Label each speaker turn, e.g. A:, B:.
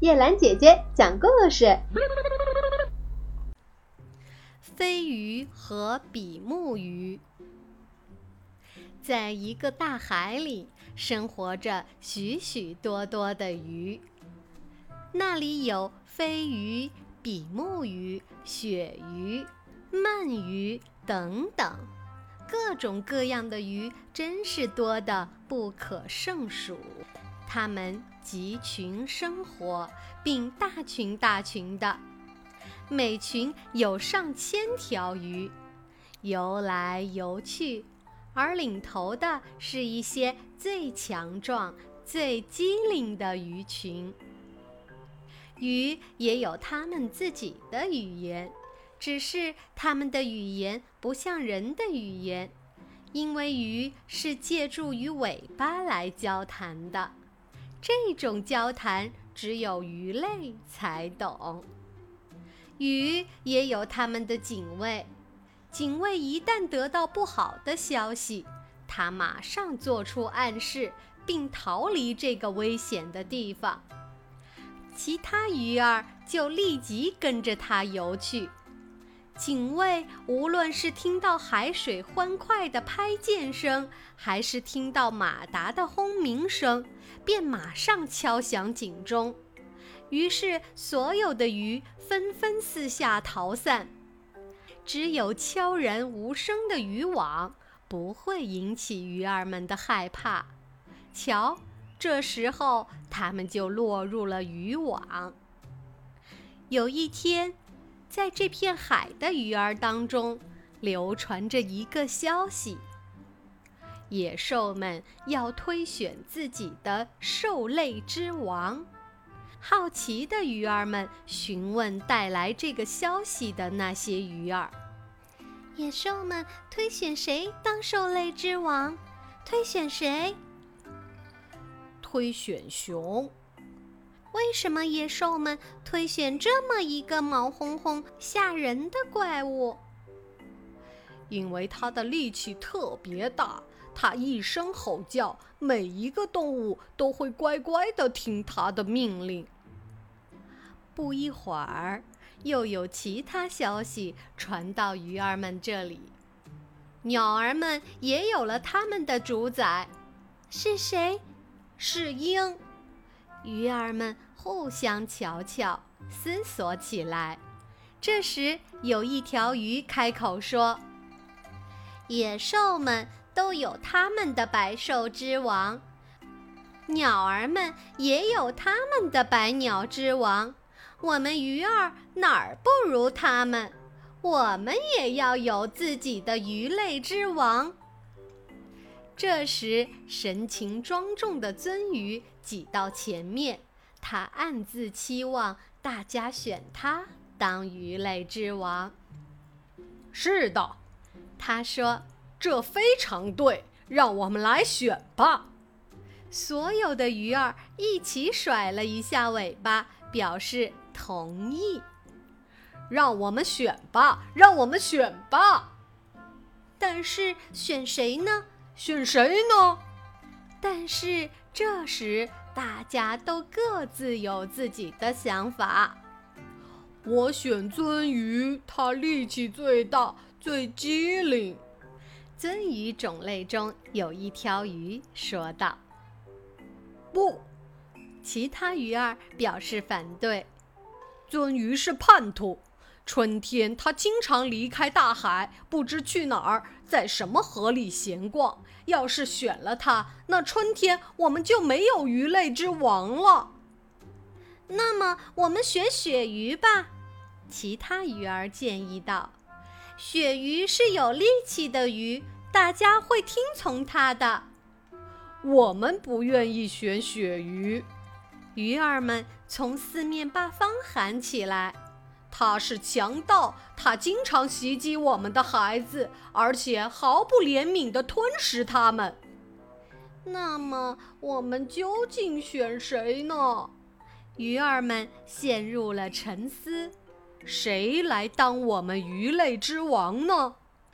A: 叶兰姐姐讲故事：
B: 飞鱼和比目鱼。在一个大海里，生活着许许多多的鱼。那里有飞鱼、比目鱼、鳕鱼、鳗鱼等等，各种各样的鱼真是多得不可胜数。它们集群生活，并大群大群的，每群有上千条鱼，游来游去。而领头的是一些最强壮、最机灵的鱼群。鱼也有它们自己的语言，只是它们的语言不像人的语言，因为鱼是借助于尾巴来交谈的。这种交谈只有鱼类才懂。鱼也有它们的警卫。警卫一旦得到不好的消息，他马上做出暗示，并逃离这个危险的地方。其他鱼儿就立即跟着他游去。警卫无论是听到海水欢快的拍溅声，还是听到马达的轰鸣声，便马上敲响警钟。于是，所有的鱼纷纷四下逃散。只有悄然无声的渔网不会引起鱼儿们的害怕。瞧，这时候它们就落入了渔网。有一天，在这片海的鱼儿当中，流传着一个消息：野兽们要推选自己的兽类之王。好奇的鱼儿们询问带来这个消息的那些鱼儿：“
C: 野兽们推选谁当兽类之王？推选谁？
D: 推选熊。
C: 为什么野兽们推选这么一个毛烘烘、吓人的怪物？
D: 因为它的力气特别大。”他一声吼叫，每一个动物都会乖乖地听他的命令。
B: 不一会儿，又有其他消息传到鱼儿们这里，鸟儿们也有了他们的主宰，
C: 是谁？
B: 是鹰。鱼儿们互相瞧瞧，思索起来。这时，有一条鱼开口说：“
C: 野兽们。”都有他们的百兽之王，鸟儿们也有他们的百鸟之王。我们鱼儿哪儿不如他们？我们也要有自己的鱼类之王。
B: 这时，神情庄重的鳟鱼挤到前面，他暗自期望大家选他当鱼类之王。
D: 是的，
B: 他说。
D: 这非常对，让我们来选吧！
B: 所有的鱼儿一起甩了一下尾巴，表示同意。
D: 让我们选吧，让我们选吧！
C: 但是选谁呢？
D: 选谁呢？
B: 但是这时大家都各自有自己的想法。
D: 我选鳟鱼，它力气最大，最机灵。
B: 鳟鱼种类中有一条鱼说道：“
D: 不。”
B: 其他鱼儿表示反对。
D: 鳟鱼是叛徒，春天它经常离开大海，不知去哪儿，在什么河里闲逛。要是选了它，那春天我们就没有鱼类之王了。
C: 那么，我们选鳕鱼吧。
B: 其他鱼儿建议道。
C: 鳕鱼是有力气的鱼，大家会听从它的。
D: 我们不愿意选鳕鱼，
B: 鱼儿们从四面八方喊起来：“
D: 他是强盗，他经常袭击我们的孩子，而且毫不怜悯地吞食他们。”
C: 那么，我们究竟选谁呢？
B: 鱼儿们陷入了沉思。
D: 谁来当我们鱼类之王呢？